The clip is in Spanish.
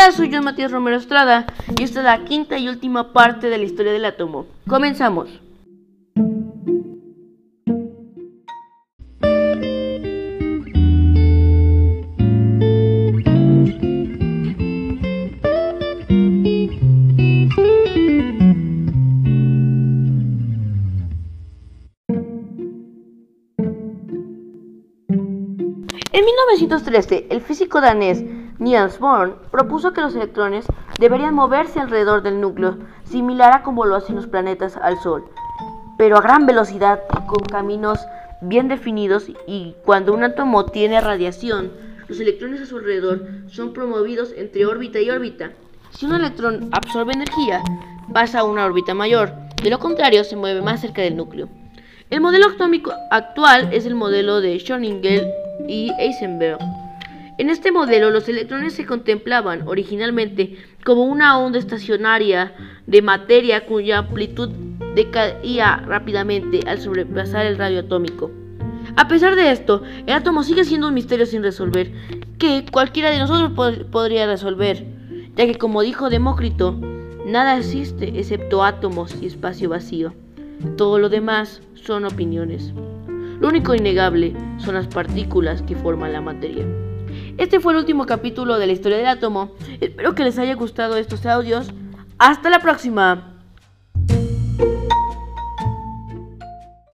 Hola, soy John Matías Romero Estrada y esta es la quinta y última parte de la historia del átomo. Comenzamos. En 1913, el físico danés Niels Bohr propuso que los electrones deberían moverse alrededor del núcleo, similar a como lo hacen los planetas al Sol, pero a gran velocidad y con caminos bien definidos y cuando un átomo tiene radiación, los electrones a su alrededor son promovidos entre órbita y órbita. Si un electrón absorbe energía, pasa a una órbita mayor, de lo contrario se mueve más cerca del núcleo. El modelo atómico actual es el modelo de Schrödinger y Heisenberg. En este modelo los electrones se contemplaban originalmente como una onda estacionaria de materia cuya amplitud decaía rápidamente al sobrepasar el radio atómico. A pesar de esto, el átomo sigue siendo un misterio sin resolver, que cualquiera de nosotros podría resolver, ya que como dijo Demócrito, nada existe excepto átomos y espacio vacío. Todo lo demás son opiniones. Lo único innegable son las partículas que forman la materia. Este fue el último capítulo de la historia del átomo. Espero que les haya gustado estos audios. Hasta la próxima.